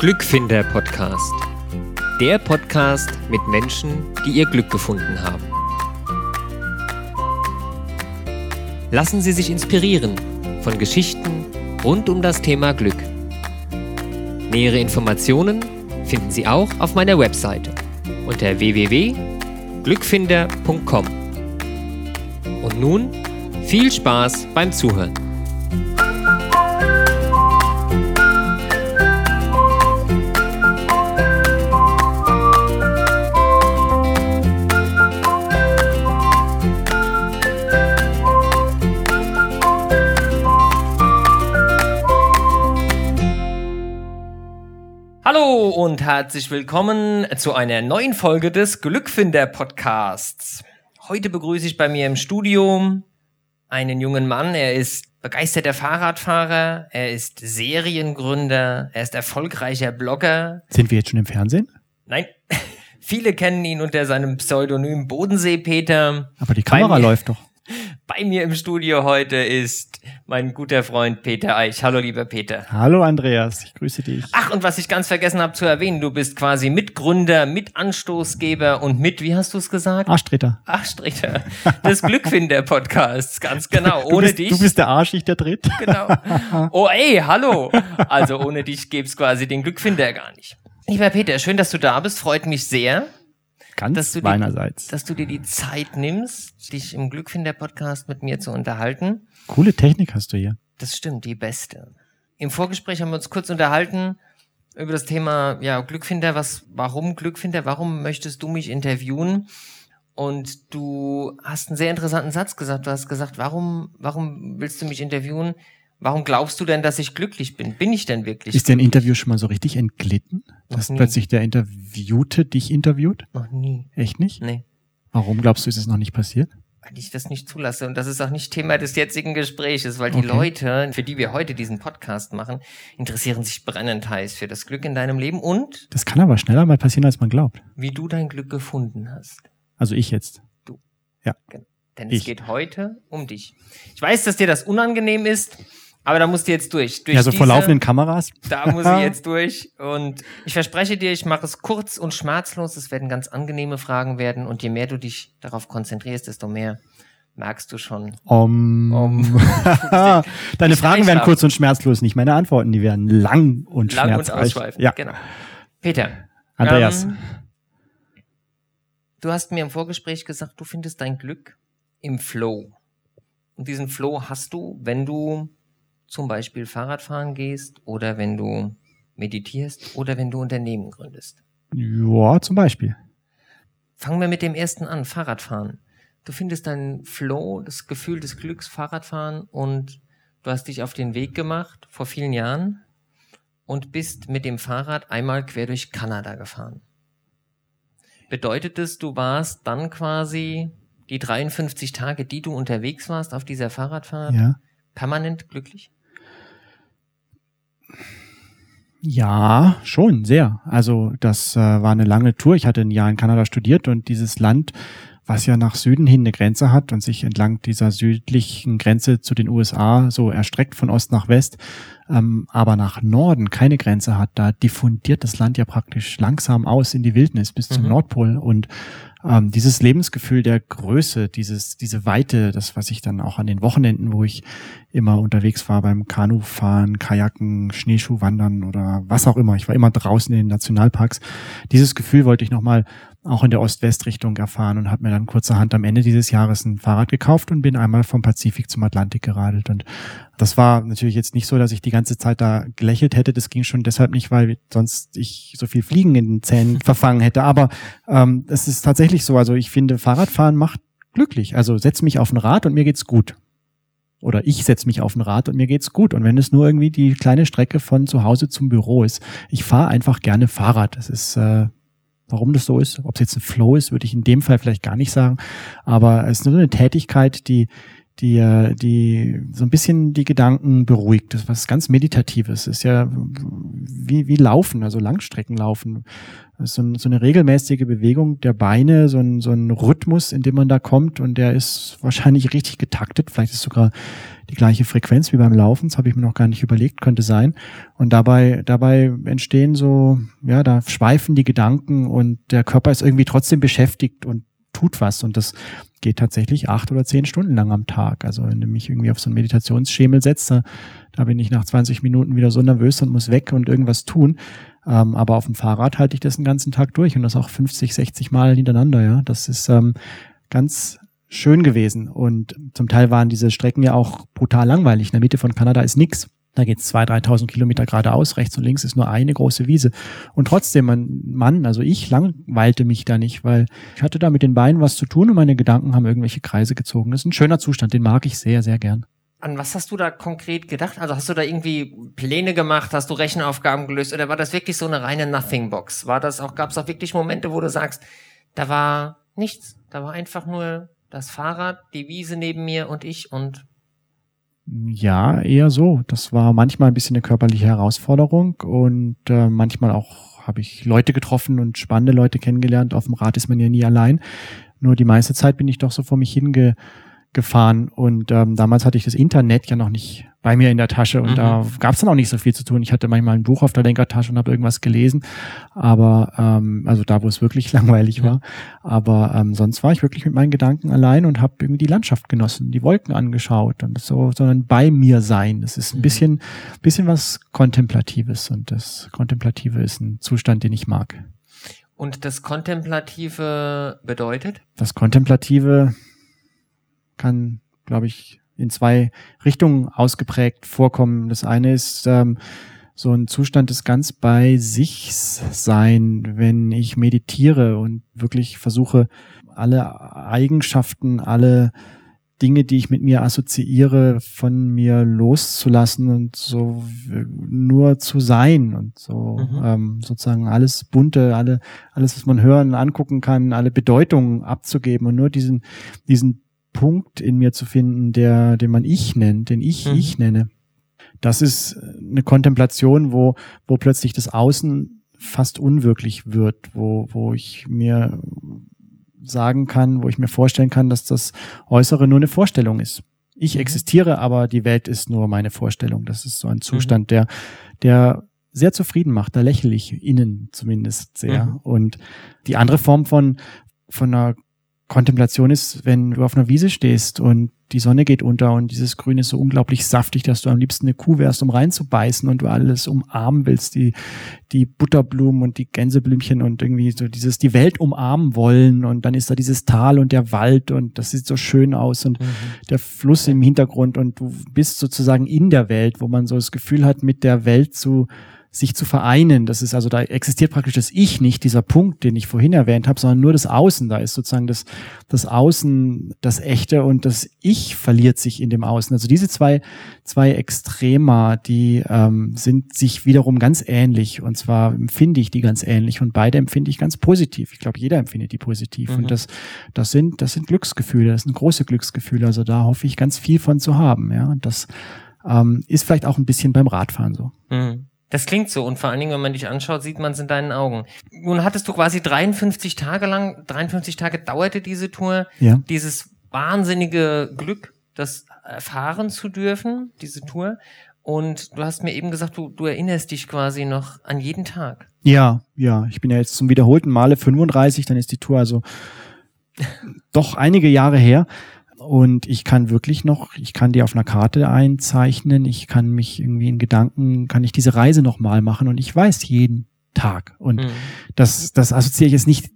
Glückfinder Podcast. Der Podcast mit Menschen, die ihr Glück gefunden haben. Lassen Sie sich inspirieren von Geschichten rund um das Thema Glück. Nähere Informationen finden Sie auch auf meiner Webseite unter www.glückfinder.com. Und nun viel Spaß beim Zuhören. Und herzlich willkommen zu einer neuen Folge des Glückfinder Podcasts. Heute begrüße ich bei mir im Studio einen jungen Mann. Er ist begeisterter Fahrradfahrer, er ist Seriengründer, er ist erfolgreicher Blogger. Sind wir jetzt schon im Fernsehen? Nein, viele kennen ihn unter seinem Pseudonym Bodensee Peter. Aber die Kamera läuft doch. Bei mir im Studio heute ist mein guter Freund Peter Eich. Hallo lieber Peter. Hallo Andreas, ich grüße dich. Ach, und was ich ganz vergessen habe zu erwähnen, du bist quasi Mitgründer, Mitanstoßgeber und mit, wie hast du es gesagt? Arschtreter. Arschtritter des Glückfinder-Podcasts, ganz genau. Ohne bist, dich. Du bist der Arsch, ich der Dritt. genau. Oh, ey, hallo. Also ohne dich gäbe es quasi den Glückfinder gar nicht. Lieber Peter, schön, dass du da bist. Freut mich sehr, Ganz Dass du meinerseits. dass du dir die Zeit nimmst, dich im Glückfinder-Podcast mit mir zu unterhalten. Coole Technik hast du hier. Das stimmt, die beste. Im Vorgespräch haben wir uns kurz unterhalten über das Thema ja, Glückfinder. Was, warum Glückfinder? Warum möchtest du mich interviewen? Und du hast einen sehr interessanten Satz gesagt. Du hast gesagt, warum, warum willst du mich interviewen? Warum glaubst du denn, dass ich glücklich bin? Bin ich denn wirklich? Ist dein Interview schon mal so richtig entglitten? Dass nie. plötzlich der Interviewte dich interviewt? Noch nie. Echt nicht? Nee. Warum glaubst du, ist es noch nicht passiert? Weil ich das nicht zulasse. Und das ist auch nicht Thema des jetzigen Gespräches, weil die Okay. Leute, für die wir heute diesen Podcast machen, interessieren sich brennend heiß für das Glück in deinem Leben und Das kann aber schneller mal passieren, als man glaubt. wie du dein Glück gefunden hast. Also ich jetzt. Denn es Ich. geht heute um dich. Ich weiß, dass dir das unangenehm ist, aber da musst du jetzt durch. durch Ja, so vor laufenden Kameras. Da muss ich jetzt durch. Und ich verspreche dir, ich mache es kurz und schmerzlos. Es werden ganz angenehme Fragen werden. Und je mehr du dich darauf konzentrierst, desto mehr merkst du schon. Um, Um. Deine Nicht Fragen werden kurz und schmerzlos, nicht meine Antworten. Die werden lang und Lang und schmerzreich. ausschweifend. Ja, Genau. Peter. Andreas. ähm, du hast mir im Vorgespräch gesagt, du findest dein Glück im Flow. Und diesen Flow hast du, wenn du zum Beispiel Fahrradfahren gehst oder wenn du meditierst oder wenn du Unternehmen gründest. Ja, zum Beispiel. Fangen wir mit dem ersten an, Fahrradfahren. Du findest deinen Flow, das Gefühl des Glücks, Fahrradfahren und du hast dich auf den Weg gemacht vor vielen Jahren und bist mit dem Fahrrad einmal quer durch Kanada gefahren. Bedeutet es, du warst dann quasi die 53 Tage, die du unterwegs warst auf dieser Fahrradfahrt, Ja. permanent glücklich? Ja, schon, sehr. Also das äh, war eine lange Tour. Ich hatte ein Jahr in Kanada studiert und dieses Land, was ja nach Süden hin eine Grenze hat und sich entlang dieser südlichen Grenze zu den USA so erstreckt von Ost nach West, ähm, aber nach Norden keine Grenze hat, da diffundiert das Land ja praktisch langsam aus in die Wildnis bis zum Mhm. Nordpol und ähm, dieses Lebensgefühl der Größe, dieses, diese Weite, das, was ich dann auch an den Wochenenden, wo ich immer unterwegs war beim Kanufahren, Kajaken, Schneeschuhwandern oder was auch immer. Ich war immer draußen in den Nationalparks. Dieses Gefühl wollte ich nochmal auch in der Ost-West-Richtung erfahren und habe mir dann kurzerhand am Ende dieses Jahres ein Fahrrad gekauft und bin einmal vom Pazifik zum Atlantik geradelt. Und das war natürlich jetzt nicht so, dass ich die ganze Zeit da gelächelt hätte. Das ging schon deshalb nicht, weil sonst ich so viel Fliegen in den Zähnen verfangen hätte. Aber ähm, es ist tatsächlich so. Also ich finde, Fahrradfahren macht glücklich. Also setz mich auf ein Rad und mir geht's gut. Oder ich setz mich auf ein Rad und mir geht's gut. Und wenn es nur irgendwie die kleine Strecke von zu Hause zum Büro ist, ich fahre einfach gerne Fahrrad. Das ist, äh, warum das so ist, ob es jetzt ein Flow ist, würde ich in dem Fall vielleicht gar nicht sagen. Aber es ist nur eine Tätigkeit, die, die, äh, die so ein bisschen die Gedanken beruhigt. Das ist was ganz Meditatives. Ist ja wie, wie Laufen, also Langstreckenlaufen. So, ein, so eine regelmäßige Bewegung der Beine, so ein, so ein Rhythmus, in dem man da kommt und der ist wahrscheinlich richtig getaktet. Vielleicht ist sogar die gleiche Frequenz wie beim Laufen. Das habe ich mir noch gar nicht überlegt, könnte sein. Und dabei, dabei entstehen so, ja, da schweifen die Gedanken und der Körper ist irgendwie trotzdem beschäftigt und tut was. Und das geht tatsächlich acht oder zehn Stunden lang am Tag. Also wenn du mich irgendwie auf so einen Meditationsschemel setzt, da, da bin ich nach 20 Minuten wieder so nervös und muss weg und irgendwas tun. Ähm, aber auf dem Fahrrad halte ich das den ganzen Tag durch und das auch 50, 60 Mal hintereinander. Ja, das ist ähm, ganz schön gewesen. Und zum Teil waren diese Strecken ja auch brutal langweilig. In der Mitte von Kanada ist nix. Da geht's zwei, dreitausend Kilometer geradeaus, rechts und links ist nur eine große Wiese. Und trotzdem, mein Mann, also ich langweilte mich da nicht, weil ich hatte da mit den Beinen was zu tun und meine Gedanken haben irgendwelche Kreise gezogen. Das ist ein schöner Zustand, den mag ich sehr, sehr gern. An was hast du da konkret gedacht? Also hast du da irgendwie Pläne gemacht, hast du Rechenaufgaben gelöst oder war das wirklich so eine reine Nothing Box? War das auch, gab es auch wirklich Momente, wo du sagst, da war nichts, da war einfach nur das Fahrrad, die Wiese neben mir und ich und ja, eher so. Das war manchmal ein bisschen eine körperliche Herausforderung und äh, manchmal auch habe ich Leute getroffen und spannende Leute kennengelernt. Auf dem Rad ist man ja nie allein. Nur die meiste Zeit bin ich doch so vor mich hingefahren und ähm, damals hatte ich das Internet ja noch nicht bei mir in der Tasche und mhm. da gab es dann auch nicht so viel zu tun. Ich hatte manchmal ein Buch auf der Lenkertasche und habe irgendwas gelesen, aber ähm, also da, wo es wirklich langweilig war. Aber ähm, sonst war ich wirklich mit meinen Gedanken allein und habe irgendwie die Landschaft genossen, die Wolken angeschaut und so, sondern bei mir sein. Das ist ein mhm. bisschen, bisschen was Kontemplatives und das Kontemplative ist ein Zustand, den ich mag. Und das Kontemplative bedeutet? Das Kontemplative kann, glaube ich, in zwei Richtungen ausgeprägt vorkommen. Das eine ist ähm, so ein Zustand des ganz bei sich sein, wenn ich meditiere und wirklich versuche, alle Eigenschaften, alle Dinge, die ich mit mir assoziiere, von mir loszulassen und so nur zu sein und so mhm. ähm, sozusagen alles bunte, alle alles, was man hören, angucken kann, alle Bedeutungen abzugeben und nur diesen diesen Punkt in mir zu finden, der, den man ich nennt, den ich mhm. ich nenne. Das ist eine Kontemplation, wo, wo plötzlich das Außen fast unwirklich wird, wo, wo ich mir sagen kann, wo ich mir vorstellen kann, dass das Äußere nur eine Vorstellung ist. Ich mhm. existiere, aber die Welt ist nur meine Vorstellung. Das ist so ein Zustand, mhm. der, der sehr zufrieden macht. Da lächle ich innen zumindest sehr. Mhm. Und die andere Form von, von einer Kontemplation ist, wenn du auf einer Wiese stehst und die Sonne geht unter und dieses Grün ist so unglaublich saftig, dass du am liebsten eine Kuh wärst, um reinzubeißen und du alles umarmen willst, die, die Butterblumen und die Gänseblümchen und irgendwie so dieses, die Welt umarmen wollen und dann ist da dieses Tal und der Wald und das sieht so schön aus und mhm. der Fluss im Hintergrund und du bist sozusagen in der Welt, wo man so das Gefühl hat, mit der Welt zu, sich zu vereinen. Das ist also, da existiert praktisch das Ich nicht, dieser Punkt, den ich vorhin erwähnt habe, sondern nur das Außen. Da ist sozusagen das, das Außen das Echte und das Ich verliert sich in dem Außen. Also diese zwei, zwei Extrema, die ähm, sind sich wiederum ganz ähnlich. Und zwar empfinde ich die ganz ähnlich und beide empfinde ich ganz positiv. Ich glaube, jeder empfindet die positiv. Mhm. Und das, das sind, das sind Glücksgefühle, das sind große Glücksgefühle. Also da hoffe ich ganz viel von zu haben. Ja, und das ähm, ist vielleicht auch ein bisschen beim Radfahren so. Mhm. Das klingt so und vor allen Dingen, wenn man dich anschaut, sieht man es in deinen Augen. Nun hattest du quasi 53 Tage lang, 53 Tage dauerte diese Tour, ja. dieses wahnsinnige Glück, das erfahren zu dürfen, diese Tour. Und du hast mir eben gesagt, du, du erinnerst dich quasi noch an jeden Tag. Ja, ja. Ich bin ja jetzt zum wiederholten Male 35, dann ist die Tour also doch einige Jahre her und ich kann wirklich noch, ich kann die auf einer Karte einzeichnen, ich kann mich irgendwie in Gedanken, kann ich diese Reise nochmal machen und ich weiß jeden Tag. Und mhm. das, das assoziiere ich jetzt nicht,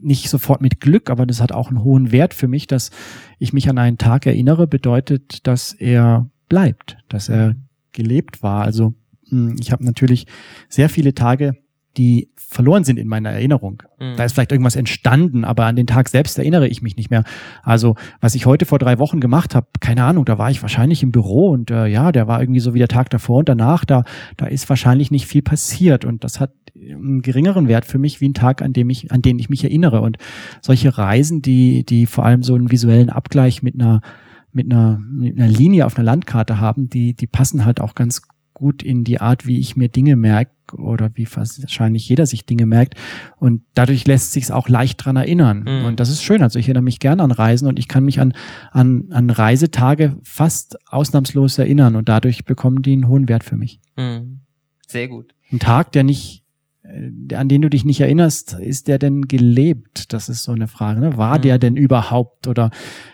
nicht sofort mit Glück, aber das hat auch einen hohen Wert für mich, dass ich mich an einen Tag erinnere, bedeutet, dass er bleibt, dass er gelebt war. Also hm, ich habe natürlich sehr viele Tage die verloren sind in meiner Erinnerung. Mhm. Da ist vielleicht irgendwas entstanden, aber an den Tag selbst erinnere ich mich nicht mehr. Also, was ich heute vor drei Wochen gemacht habe, keine Ahnung, da war ich wahrscheinlich im Büro und äh, ja, der war irgendwie so wie der Tag davor und danach, da, da ist wahrscheinlich nicht viel passiert und das hat einen geringeren Wert für mich wie ein Tag, an dem ich, an den ich mich erinnere. Und solche Reisen, die, die vor allem so einen visuellen Abgleich mit einer mit einer, mit einer Linie auf einer Landkarte haben, die, die passen halt auch ganz gut in die Art, wie ich mir Dinge merke oder wie wahrscheinlich jeder sich Dinge merkt. Und dadurch lässt sich es auch leicht dran erinnern. Mhm. Und das ist schön. Also ich erinnere mich gerne an Reisen und ich kann mich an, an, an Reisetage fast ausnahmslos erinnern und dadurch bekommen die einen hohen Wert für mich. Mhm. Sehr gut. Ein Tag, der nicht äh, an den du dich nicht erinnerst, ist der denn gelebt? Das ist so eine Frage. Ne? War mhm. der denn überhaupt oder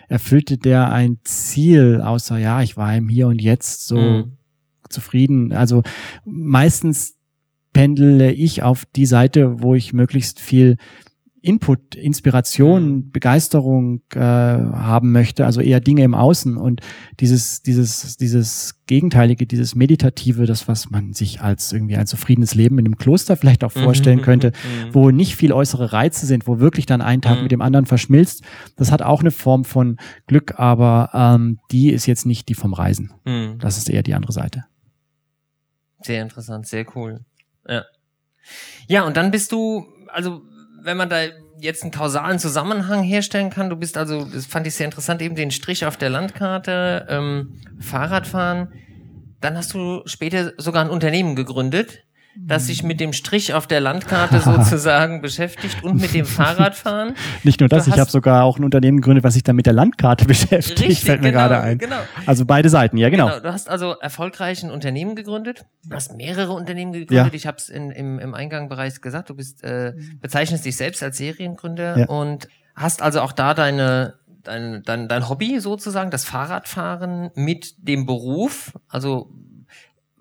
erfüllte der ein Ziel, außer ja, ich war im Hier und Jetzt so mhm. Zufrieden? Also meistens pendele ich auf die Seite, wo ich möglichst viel Input, Inspiration, mhm. Begeisterung äh, haben möchte, also eher Dinge im Außen und dieses, dieses, dieses Gegenteilige, dieses Meditative, das, was man sich als irgendwie ein zufriedenes Leben in einem Kloster vielleicht auch vorstellen mhm, könnte, mhm. wo nicht viel äußere Reize sind, wo wirklich dann ein Tag mhm. mit dem anderen verschmilzt, das hat auch eine Form von Glück, aber ähm, die ist jetzt nicht die vom Reisen. Mhm. Das ist eher die andere Seite. Sehr interessant, sehr cool. Ja. Ja, und dann bist du, also wenn man da jetzt einen kausalen Zusammenhang herstellen kann, du bist also, das fand ich sehr interessant, eben den Strich auf der Landkarte, ähm, Fahrradfahren, dann hast du später sogar ein Unternehmen gegründet das sich mit dem Strich auf der Landkarte sozusagen beschäftigt und mit dem Fahrradfahren. Nicht nur das, ich habe sogar auch ein Unternehmen gegründet, was sich dann mit der Landkarte beschäftigt, richtig, fällt mir genau, gerade ein. Genau. Also beide Seiten, ja genau. genau. Du hast also erfolgreich ein Unternehmen gegründet, du hast mehrere Unternehmen gegründet. Ja. Ich habe es im, im Eingang bereits gesagt, du bist äh, bezeichnest dich selbst als Seriengründer ja. und hast also auch da deine dein, dein, dein Hobby sozusagen, das Fahrradfahren mit dem Beruf, also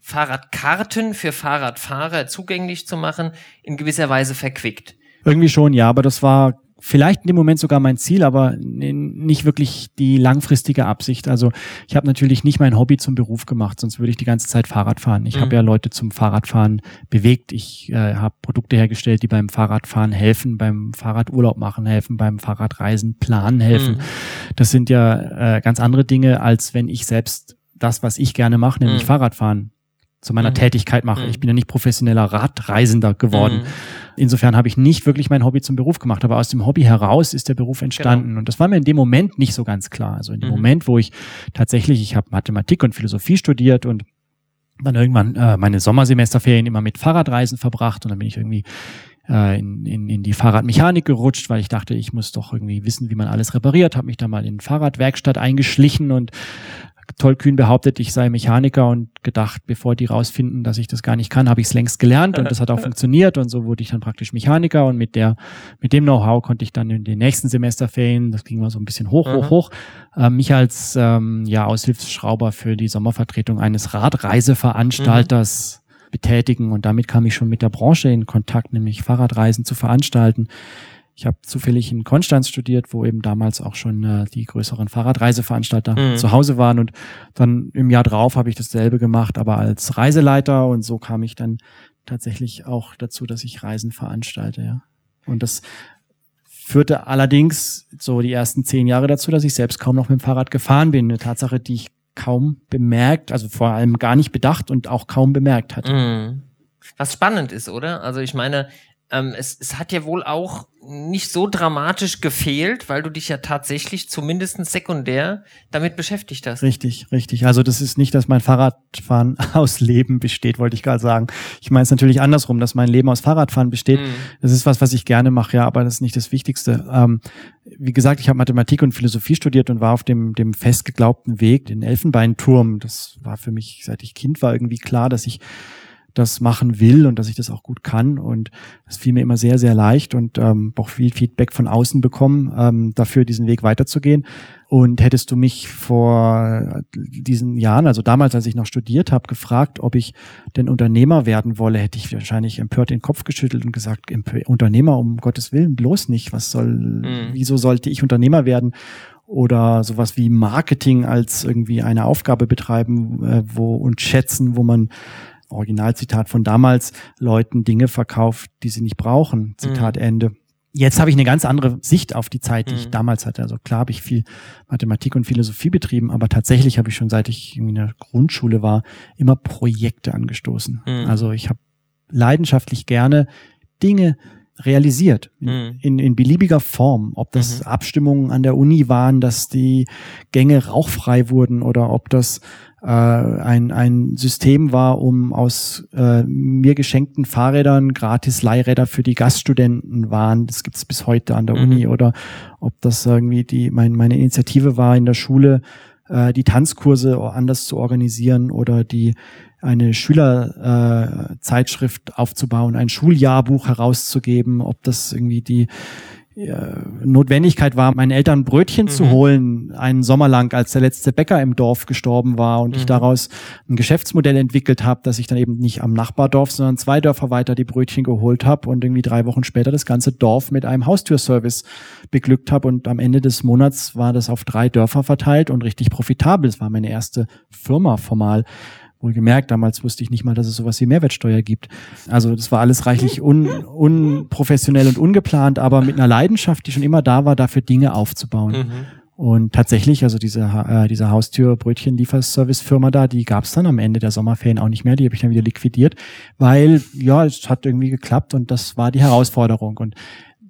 Fahrradkarten für Fahrradfahrer zugänglich zu machen, in gewisser Weise verquickt. Irgendwie schon, ja, aber das war vielleicht in dem Moment sogar mein Ziel, aber nicht wirklich die langfristige Absicht. Also ich habe natürlich nicht mein Hobby zum Beruf gemacht, sonst würde ich die ganze Zeit Fahrrad fahren. Ich mhm. habe ja Leute zum Fahrradfahren bewegt. Ich äh, habe Produkte hergestellt, die beim Fahrradfahren helfen, beim Fahrradurlaub machen helfen, beim Fahrradreisen planen helfen. Mhm. Das sind ja äh, ganz andere Dinge, als wenn ich selbst das, was ich gerne mache, nämlich mhm. Fahrradfahren zu meiner mhm. Tätigkeit mache. Ich mhm. bin ja nicht professioneller Radreisender geworden. Mhm. Insofern habe ich nicht wirklich mein Hobby zum Beruf gemacht, aber aus dem Hobby heraus ist der Beruf entstanden. Genau. Und das war mir in dem Moment nicht so ganz klar. Also in dem mhm. Moment, wo ich tatsächlich, ich habe Mathematik und Philosophie studiert und dann irgendwann äh, meine Sommersemesterferien immer mit Fahrradreisen verbracht und dann bin ich irgendwie äh, in, in, in die Fahrradmechanik gerutscht, weil ich dachte, ich muss doch irgendwie wissen, wie man alles repariert, habe mich da mal in Fahrradwerkstatt eingeschlichen und tollkühn behauptet, ich sei Mechaniker und gedacht, bevor die rausfinden, dass ich das gar nicht kann, habe ich es längst gelernt und das hat auch funktioniert und so wurde ich dann praktisch Mechaniker und mit der, mit dem Know-how konnte ich dann in den nächsten Semesterferien, das ging mal so ein bisschen hoch, hoch, mhm. hoch, äh, mich als ähm, ja Aushilfsschrauber für die Sommervertretung eines Radreiseveranstalters mhm. betätigen und damit kam ich schon mit der Branche in Kontakt, nämlich Fahrradreisen zu veranstalten. Ich habe zufällig in Konstanz studiert, wo eben damals auch schon äh, die größeren Fahrradreiseveranstalter mhm. zu Hause waren. Und dann im Jahr drauf habe ich dasselbe gemacht, aber als Reiseleiter. Und so kam ich dann tatsächlich auch dazu, dass ich Reisen veranstalte. Ja. Und das führte allerdings so die ersten zehn Jahre dazu, dass ich selbst kaum noch mit dem Fahrrad gefahren bin. Eine Tatsache, die ich kaum bemerkt, also vor allem gar nicht bedacht und auch kaum bemerkt hatte. Mhm. Was spannend ist, oder? Also ich meine, ähm, es, es hat ja wohl auch nicht so dramatisch gefehlt, weil du dich ja tatsächlich zumindest sekundär damit beschäftigt hast. Richtig, richtig. Also das ist nicht, dass mein Fahrradfahren aus Leben besteht, wollte ich gerade sagen. Ich meine es natürlich andersrum, dass mein Leben aus Fahrradfahren besteht. Mm. Das ist was, was ich gerne mache, ja, aber das ist nicht das Wichtigste. Ähm, wie gesagt, ich habe Mathematik und Philosophie studiert und war auf dem, dem fest geglaubten Weg, den Elfenbeinturm. Das war für mich, seit ich Kind war, irgendwie klar, dass ich das machen will und dass ich das auch gut kann. Und das fiel mir immer sehr, sehr leicht und ähm, auch viel Feedback von außen bekommen, ähm, dafür diesen Weg weiterzugehen. Und hättest du mich vor diesen Jahren, also damals, als ich noch studiert habe, gefragt, ob ich denn Unternehmer werden wolle, hätte ich wahrscheinlich empört den Kopf geschüttelt und gesagt, Unternehmer um Gottes Willen bloß nicht. Was soll, mhm. wieso sollte ich Unternehmer werden? Oder sowas wie Marketing als irgendwie eine Aufgabe betreiben, äh, wo und schätzen, wo man Originalzitat von damals, Leuten Dinge verkauft, die sie nicht brauchen. Zitat mhm. Ende. Jetzt habe ich eine ganz andere Sicht auf die Zeit, die mhm. ich damals hatte. Also klar habe ich viel Mathematik und Philosophie betrieben, aber tatsächlich habe ich schon seit ich in der Grundschule war, immer Projekte angestoßen. Mhm. Also ich habe leidenschaftlich gerne Dinge realisiert. Mhm. In, in beliebiger Form. Ob das mhm. Abstimmungen an der Uni waren, dass die Gänge rauchfrei wurden oder ob das äh, ein, ein System war, um aus äh, mir geschenkten Fahrrädern gratis Leihräder für die Gaststudenten waren. Das gibt's bis heute an der mhm. Uni. Oder ob das irgendwie die mein, meine Initiative war in der Schule, äh, die Tanzkurse anders zu organisieren oder die eine Schülerzeitschrift äh, aufzubauen, ein Schuljahrbuch herauszugeben, ob das irgendwie die Notwendigkeit war, meinen Eltern Brötchen mhm. zu holen, einen Sommer lang, als der letzte Bäcker im Dorf gestorben war und mhm. ich daraus ein Geschäftsmodell entwickelt habe, dass ich dann eben nicht am Nachbardorf, sondern zwei Dörfer weiter die Brötchen geholt habe und irgendwie drei Wochen später das ganze Dorf mit einem Haustürservice beglückt habe und am Ende des Monats war das auf drei Dörfer verteilt und richtig profitabel. Es war meine erste Firma formal. Wohlgemerkt, damals wusste ich nicht mal, dass es sowas wie Mehrwertsteuer gibt. Also das war alles reichlich un, unprofessionell und ungeplant, aber mit einer Leidenschaft, die schon immer da war, dafür Dinge aufzubauen. Mhm. Und tatsächlich, also diese, äh, diese Haustür-Brötchen-Lieferservice-Firma da, die gab es dann am Ende der Sommerferien auch nicht mehr. Die habe ich dann wieder liquidiert, weil ja, es hat irgendwie geklappt und das war die Herausforderung. Und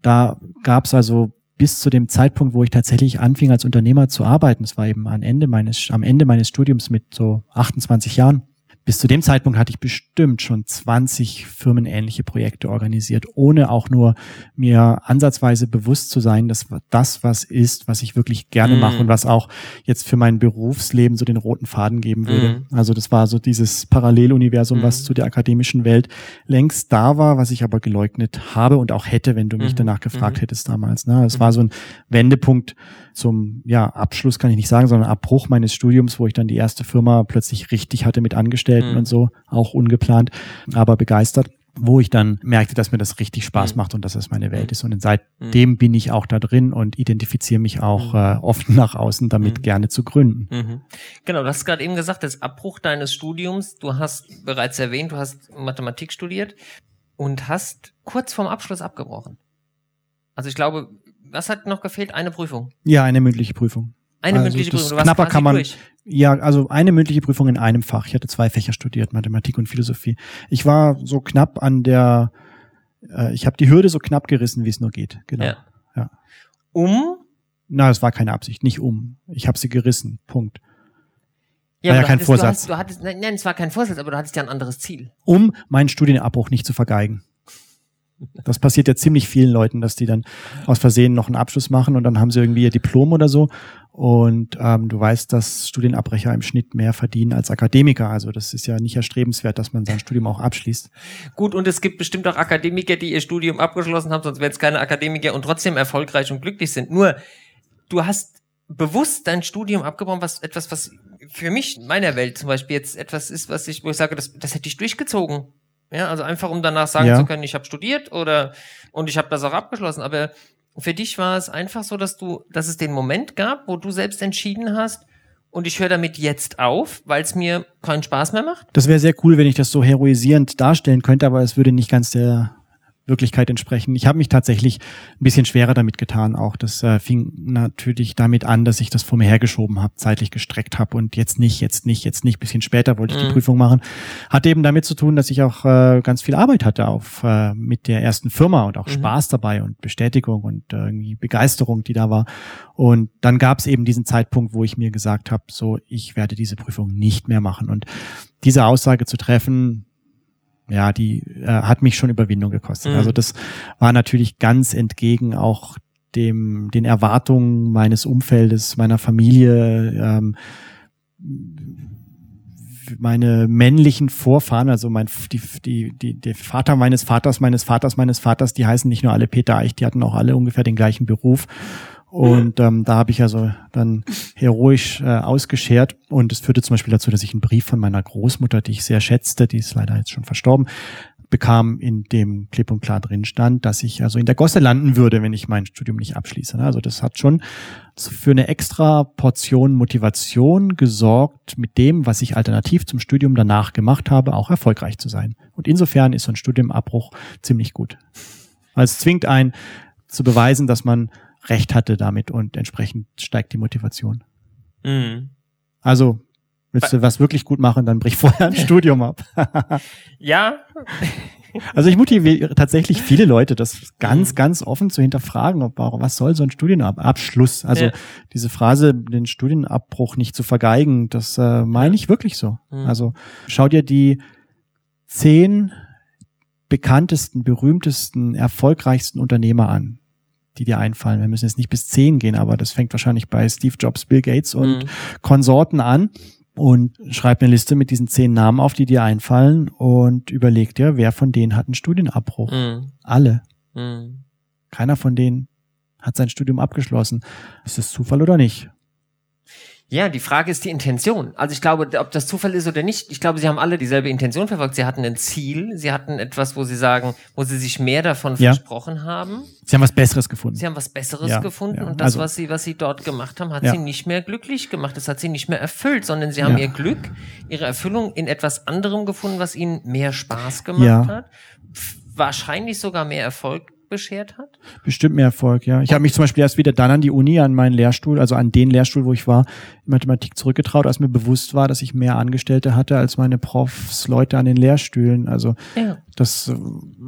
da gab es also bis zu dem Zeitpunkt, wo ich tatsächlich anfing als Unternehmer zu arbeiten, es war eben am Ende meines, am Ende meines Studiums mit so 28 Jahren, bis zu dem Zeitpunkt hatte ich bestimmt schon 20 firmenähnliche Projekte organisiert, ohne auch nur mir ansatzweise bewusst zu sein, dass das was ist, was ich wirklich gerne mm. mache und was auch jetzt für mein Berufsleben so den roten Faden geben würde. Mm. Also das war so dieses Paralleluniversum, mm. was zu der akademischen Welt längst da war, was ich aber geleugnet habe und auch hätte, wenn du mich mhm. danach gefragt mhm. hättest damals. Ne? Es war so ein Wendepunkt zum ja, Abschluss, kann ich nicht sagen, sondern Abbruch meines Studiums, wo ich dann die erste Firma plötzlich richtig hatte mit Angestellten mhm. und so, auch ungeplant, aber begeistert wo ich dann merkte, dass mir das richtig Spaß mhm. macht und dass das meine Welt ist. Und seitdem mhm. bin ich auch da drin und identifiziere mich auch mhm. äh, oft nach außen damit mhm. gerne zu gründen. Mhm. Genau, du hast gerade eben gesagt, das Abbruch deines Studiums, du hast bereits erwähnt, du hast Mathematik studiert und hast kurz vorm Abschluss abgebrochen. Also ich glaube, was hat noch gefehlt? Eine Prüfung. Ja, eine mündliche Prüfung. Eine also mündliche Prüfung. Du knapper kann man. Durch. Ja, also eine mündliche Prüfung in einem Fach. Ich hatte zwei Fächer studiert, Mathematik und Philosophie. Ich war so knapp an der, äh, ich habe die Hürde so knapp gerissen, wie es nur geht. Genau. Ja. ja. Um? Na, es war keine Absicht, nicht um. Ich habe sie gerissen. Punkt. Ja, war ja kein hattest, Vorsatz. Du hattest, du hattest, nein, es war kein Vorsatz, aber du hattest ja ein anderes Ziel. Um meinen Studienabbruch nicht zu vergeigen. Das passiert ja ziemlich vielen Leuten, dass die dann aus Versehen noch einen Abschluss machen und dann haben sie irgendwie ihr Diplom oder so. Und ähm, du weißt, dass Studienabbrecher im Schnitt mehr verdienen als Akademiker. Also das ist ja nicht erstrebenswert, dass man sein Studium auch abschließt. Gut, und es gibt bestimmt auch Akademiker, die ihr Studium abgeschlossen haben, sonst wären es keine Akademiker und trotzdem erfolgreich und glücklich sind. Nur, du hast bewusst dein Studium abgebrochen, was etwas, was für mich in meiner Welt zum Beispiel jetzt etwas ist, was ich, wo ich sage, das, das hätte ich durchgezogen. Ja, also einfach um danach sagen ja. zu können, ich habe studiert oder und ich habe das auch abgeschlossen. Aber für dich war es einfach so, dass du, dass es den Moment gab, wo du selbst entschieden hast, und ich höre damit jetzt auf, weil es mir keinen Spaß mehr macht? Das wäre sehr cool, wenn ich das so heroisierend darstellen könnte, aber es würde nicht ganz der Wirklichkeit entsprechen. Ich habe mich tatsächlich ein bisschen schwerer damit getan auch. Das äh, fing natürlich damit an, dass ich das vor mir hergeschoben habe, zeitlich gestreckt habe und jetzt nicht, jetzt nicht, jetzt nicht, bisschen später wollte ich mhm. die Prüfung machen. Hatte eben damit zu tun, dass ich auch äh, ganz viel Arbeit hatte auf äh, mit der ersten Firma und auch mhm. Spaß dabei und Bestätigung und äh, irgendwie Begeisterung, die da war. Und dann gab es eben diesen Zeitpunkt, wo ich mir gesagt habe, so ich werde diese Prüfung nicht mehr machen. Und diese Aussage zu treffen, ja, die äh, hat mich schon Überwindung gekostet. Mhm. Also das war natürlich ganz entgegen auch dem den Erwartungen meines Umfeldes, meiner Familie, ähm, meine männlichen Vorfahren, also mein die, die, die, der Vater meines Vaters, meines Vaters, meines Vaters, die heißen nicht nur alle Peter Eich, die hatten auch alle ungefähr den gleichen Beruf. Und ähm, da habe ich also dann heroisch äh, ausgeschert. Und es führte zum Beispiel dazu, dass ich einen Brief von meiner Großmutter, die ich sehr schätzte, die ist leider jetzt schon verstorben, bekam, in dem klipp und klar drin stand, dass ich also in der Gosse landen würde, wenn ich mein Studium nicht abschließe. Ne? Also das hat schon für eine extra Portion Motivation gesorgt, mit dem, was ich alternativ zum Studium danach gemacht habe, auch erfolgreich zu sein. Und insofern ist so ein Studiumabbruch ziemlich gut. Also es zwingt ein zu beweisen, dass man recht hatte damit und entsprechend steigt die Motivation. Mhm. Also Willst du was wirklich gut machen, dann brich vorher ein Studium ab. ja. Also ich motiviere tatsächlich viele Leute, das ganz, ganz offen zu hinterfragen, ob was soll so ein Studienabschluss? Also ja. diese Phrase, den Studienabbruch nicht zu vergeigen, das äh, meine ich wirklich so. Mhm. Also schau dir die zehn bekanntesten, berühmtesten, erfolgreichsten Unternehmer an, die dir einfallen. Wir müssen jetzt nicht bis zehn gehen, aber das fängt wahrscheinlich bei Steve Jobs, Bill Gates und mhm. Konsorten an und schreib eine Liste mit diesen zehn Namen auf, die dir einfallen und überleg dir, wer von denen hat einen Studienabbruch. Mhm. Alle. Mhm. Keiner von denen hat sein Studium abgeschlossen. Ist das Zufall oder nicht? Ja, die Frage ist die Intention. Also ich glaube, ob das Zufall ist oder nicht, ich glaube, sie haben alle dieselbe Intention verfolgt. Sie hatten ein Ziel, sie hatten etwas, wo sie sagen, wo sie sich mehr davon ja. versprochen haben. Sie haben was Besseres gefunden. Sie haben was Besseres ja, gefunden ja. und das, also, was sie, was sie dort gemacht haben, hat sie nicht mehr glücklich gemacht. Das hat sie nicht mehr erfüllt, sondern sie haben ihr Glück, ihre Erfüllung in etwas anderem gefunden, was ihnen mehr Spaß gemacht hat. Wahrscheinlich sogar mehr Erfolg beschert hat? Bestimmt mehr Erfolg, ja. Ich habe mich zum Beispiel erst wieder dann an die Uni, an meinen Lehrstuhl, also an den Lehrstuhl, wo ich war, in Mathematik zurückgetraut, als mir bewusst war, dass ich mehr Angestellte hatte als meine Profs, Leute an den Lehrstühlen. Also ja. das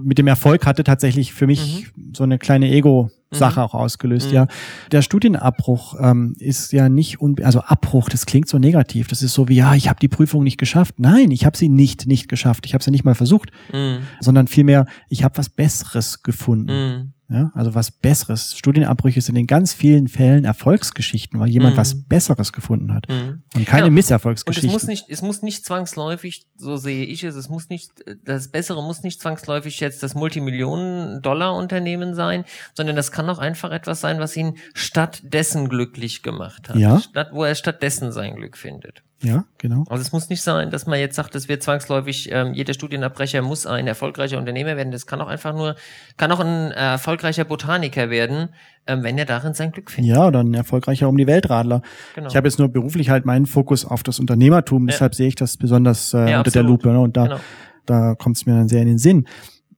mit dem Erfolg hatte tatsächlich für mich mhm. so eine kleine Ego Sache mhm. auch ausgelöst, mhm. ja. Der Studienabbruch ähm, ist ja nicht, un also Abbruch, das klingt so negativ. Das ist so wie, ja, ich habe die Prüfung nicht geschafft. Nein, ich habe sie nicht nicht geschafft. Ich habe sie nicht mal versucht, mhm. sondern vielmehr, ich habe was Besseres gefunden. Ja, also was Besseres. Studienabbrüche sind in ganz vielen Fällen Erfolgsgeschichten, weil jemand mhm. was Besseres gefunden hat. Mhm. Und keine genau. Misserfolgsgeschichten. Und es muss nicht, es muss nicht zwangsläufig, so sehe ich es, es muss nicht, das Bessere muss nicht zwangsläufig jetzt das Multimillionen-Dollar-Unternehmen sein, sondern das kann auch einfach etwas sein, was ihn stattdessen glücklich gemacht hat. Ja. Statt, wo er stattdessen sein Glück findet. Ja, genau. Also es muss nicht sein, dass man jetzt sagt, es wird zwangsläufig, ähm, jeder Studienabbrecher muss ein erfolgreicher Unternehmer werden. Das kann auch einfach nur, kann auch ein äh, erfolgreicher Botaniker werden, ähm, wenn er darin sein Glück findet. Ja, oder ein erfolgreicher um die Weltradler. Genau. Ich habe jetzt nur beruflich halt meinen Fokus auf das Unternehmertum, ja. deshalb sehe ich das besonders äh, ja, unter absolut. der Lupe. Ne? Und da, genau. da kommt es mir dann sehr in den Sinn.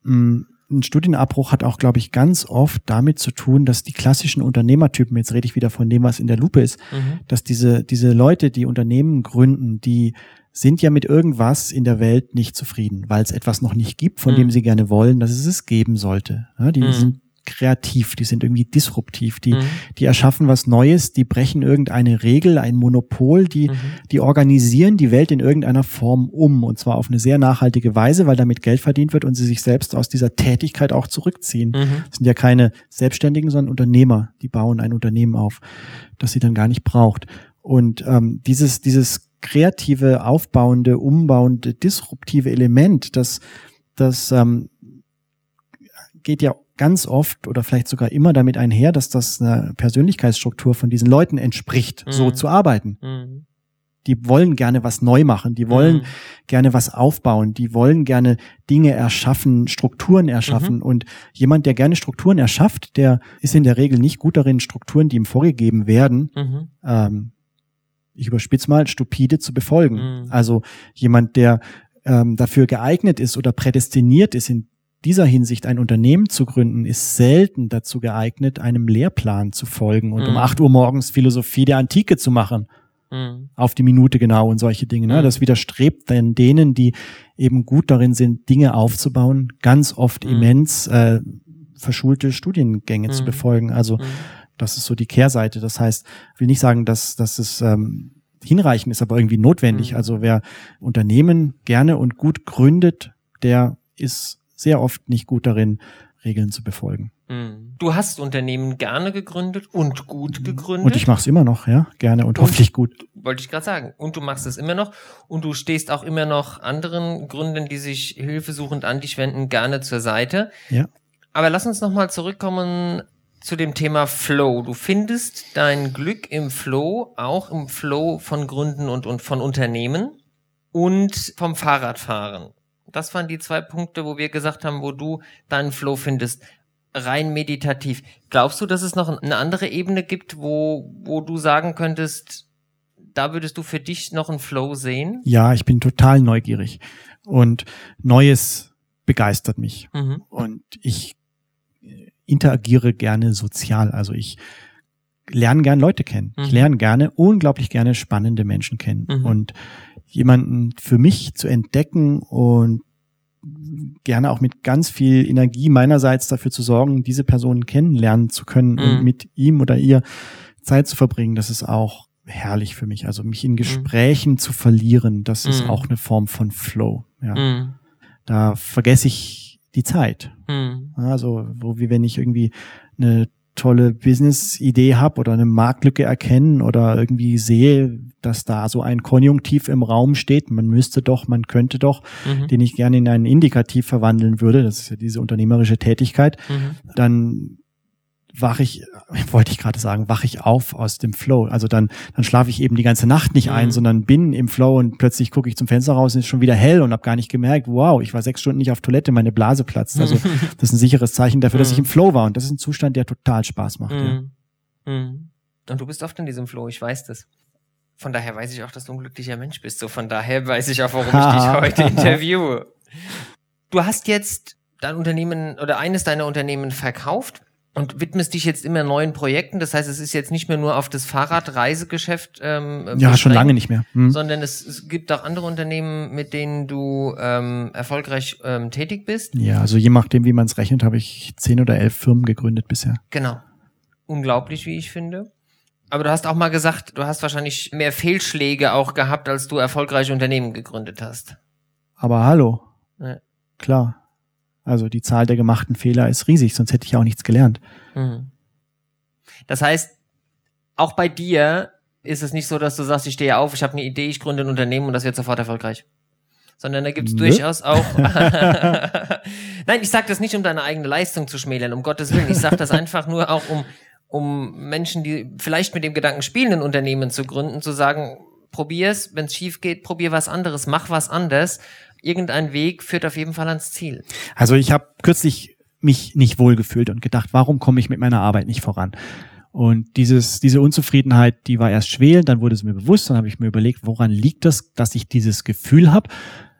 Mm, ein Studienabbruch hat auch, glaube ich, ganz oft damit zu tun, dass die klassischen Unternehmertypen, jetzt rede ich wieder von dem, was in der Lupe ist, mhm. dass diese, diese Leute, die Unternehmen gründen, die sind ja mit irgendwas in der Welt nicht zufrieden, weil es etwas noch nicht gibt, von mhm. dem sie gerne wollen, dass es es geben sollte. Ja, die mhm. sind kreativ, die sind irgendwie disruptiv, die, mhm. die erschaffen was Neues, die brechen irgendeine Regel, ein Monopol, die, mhm. die organisieren die Welt in irgendeiner Form um und zwar auf eine sehr nachhaltige Weise, weil damit Geld verdient wird und sie sich selbst aus dieser Tätigkeit auch zurückziehen. Mhm. Das sind ja keine Selbstständigen, sondern Unternehmer, die bauen ein Unternehmen auf, das sie dann gar nicht braucht. Und ähm, dieses, dieses kreative, aufbauende, umbauende, disruptive Element, das, das ähm, geht ja ganz oft oder vielleicht sogar immer damit einher, dass das eine Persönlichkeitsstruktur von diesen Leuten entspricht, mhm. so zu arbeiten. Mhm. Die wollen gerne was neu machen, die wollen mhm. gerne was aufbauen, die wollen gerne Dinge erschaffen, Strukturen erschaffen. Mhm. Und jemand, der gerne Strukturen erschafft, der ist in der Regel nicht gut darin, Strukturen, die ihm vorgegeben werden, mhm. ähm, ich überspitze mal, stupide zu befolgen. Mhm. Also jemand, der ähm, dafür geeignet ist oder prädestiniert ist, in dieser Hinsicht ein Unternehmen zu gründen, ist selten dazu geeignet, einem Lehrplan zu folgen und mhm. um acht Uhr morgens Philosophie der Antike zu machen. Mhm. Auf die Minute genau und solche Dinge. Ne? Mhm. Das widerstrebt dann denen, die eben gut darin sind, Dinge aufzubauen, ganz oft mhm. immens äh, verschulte Studiengänge zu mhm. befolgen. Also mhm. das ist so die Kehrseite. Das heißt, ich will nicht sagen, dass, dass es ähm, hinreichend ist, aber irgendwie notwendig. Also wer Unternehmen gerne und gut gründet, der ist sehr oft nicht gut darin, Regeln zu befolgen. Hm. Du hast Unternehmen gerne gegründet und gut gegründet. Und ich mache es immer noch, ja, gerne und, und hoffentlich gut. Wollte ich gerade sagen. Und du machst es immer noch und du stehst auch immer noch anderen Gründern, die sich hilfesuchend an dich wenden, gerne zur Seite. Ja. Aber lass uns nochmal zurückkommen zu dem Thema Flow. Du findest dein Glück im Flow, auch im Flow von Gründen und, und von Unternehmen und vom Fahrradfahren. Das waren die zwei Punkte, wo wir gesagt haben, wo du deinen Flow findest. Rein meditativ. Glaubst du, dass es noch eine andere Ebene gibt, wo, wo du sagen könntest, da würdest du für dich noch einen Flow sehen? Ja, ich bin total neugierig. Und Neues begeistert mich. Mhm. Und ich interagiere gerne sozial. Also ich lerne gern Leute kennen. Mhm. Ich lerne gerne, unglaublich gerne spannende Menschen kennen. Mhm. Und jemanden für mich zu entdecken und gerne auch mit ganz viel Energie meinerseits dafür zu sorgen, diese Person kennenlernen zu können mhm. und mit ihm oder ihr Zeit zu verbringen, das ist auch herrlich für mich. Also mich in mhm. Gesprächen mhm. zu verlieren, das ist mhm. auch eine Form von Flow. Ja. Mhm. Da vergesse ich die Zeit. Mhm. Also, wo wie wenn ich irgendwie eine tolle Business-Idee habe oder eine Marktlücke erkennen oder irgendwie sehe, dass da so ein Konjunktiv im Raum steht, man müsste doch, man könnte doch, mhm. den ich gerne in einen Indikativ verwandeln würde, das ist ja diese unternehmerische Tätigkeit, mhm. dann wache ich, wollte ich gerade sagen, wache ich auf aus dem Flow. Also dann, dann schlafe ich eben die ganze Nacht nicht ein, mhm. sondern bin im Flow und plötzlich gucke ich zum Fenster raus und ist schon wieder hell und habe gar nicht gemerkt, wow, ich war sechs Stunden nicht auf Toilette, meine Blase platzt. Also das ist ein sicheres Zeichen dafür, dass ich im Flow war und das ist ein Zustand, der total Spaß macht. Ja. Mhm. Mhm. Und du bist oft in diesem Flow, ich weiß das. Von daher weiß ich auch, dass du ein glücklicher Mensch bist. So von daher weiß ich auch, warum ich dich heute interviewe. Du hast jetzt dein Unternehmen oder eines deiner Unternehmen verkauft und widmest dich jetzt immer neuen Projekten. Das heißt, es ist jetzt nicht mehr nur auf das Fahrradreisegeschäft. Ähm, ja, schon lange nicht mehr. Hm. Sondern es, es, gibt auch andere Unternehmen, mit denen du ähm, erfolgreich ähm, tätig bist. Ja, also je nachdem, wie man es rechnet, habe ich zehn oder elf Firmen gegründet bisher. Genau. Unglaublich, wie ich finde. Aber du hast auch mal gesagt, du hast wahrscheinlich mehr Fehlschläge auch gehabt, als du erfolgreiche Unternehmen gegründet hast. Aber hallo. Ja. Klar. Also die Zahl der gemachten Fehler ist riesig, sonst hätte ich auch nichts gelernt. Mhm. Das heißt, auch bei dir ist es nicht so, dass du sagst, ich stehe auf, ich habe eine Idee, ich gründe ein Unternehmen und das wird sofort erfolgreich. Sondern da gibt es durchaus auch. Nein, ich sage das nicht, um deine eigene Leistung zu schmälern, um Gottes Willen. Ich sage das einfach nur auch, um, um Menschen, die vielleicht mit dem Gedanken spielen, ein Unternehmen zu gründen, zu sagen, probier's, wenn es schief geht, probier was anderes, mach was anders irgendein Weg führt auf jeden Fall ans Ziel. Also ich habe kürzlich mich nicht wohlgefühlt und gedacht, warum komme ich mit meiner Arbeit nicht voran? Und dieses, diese Unzufriedenheit, die war erst schwer, dann wurde es mir bewusst, dann habe ich mir überlegt, woran liegt das, dass ich dieses Gefühl habe?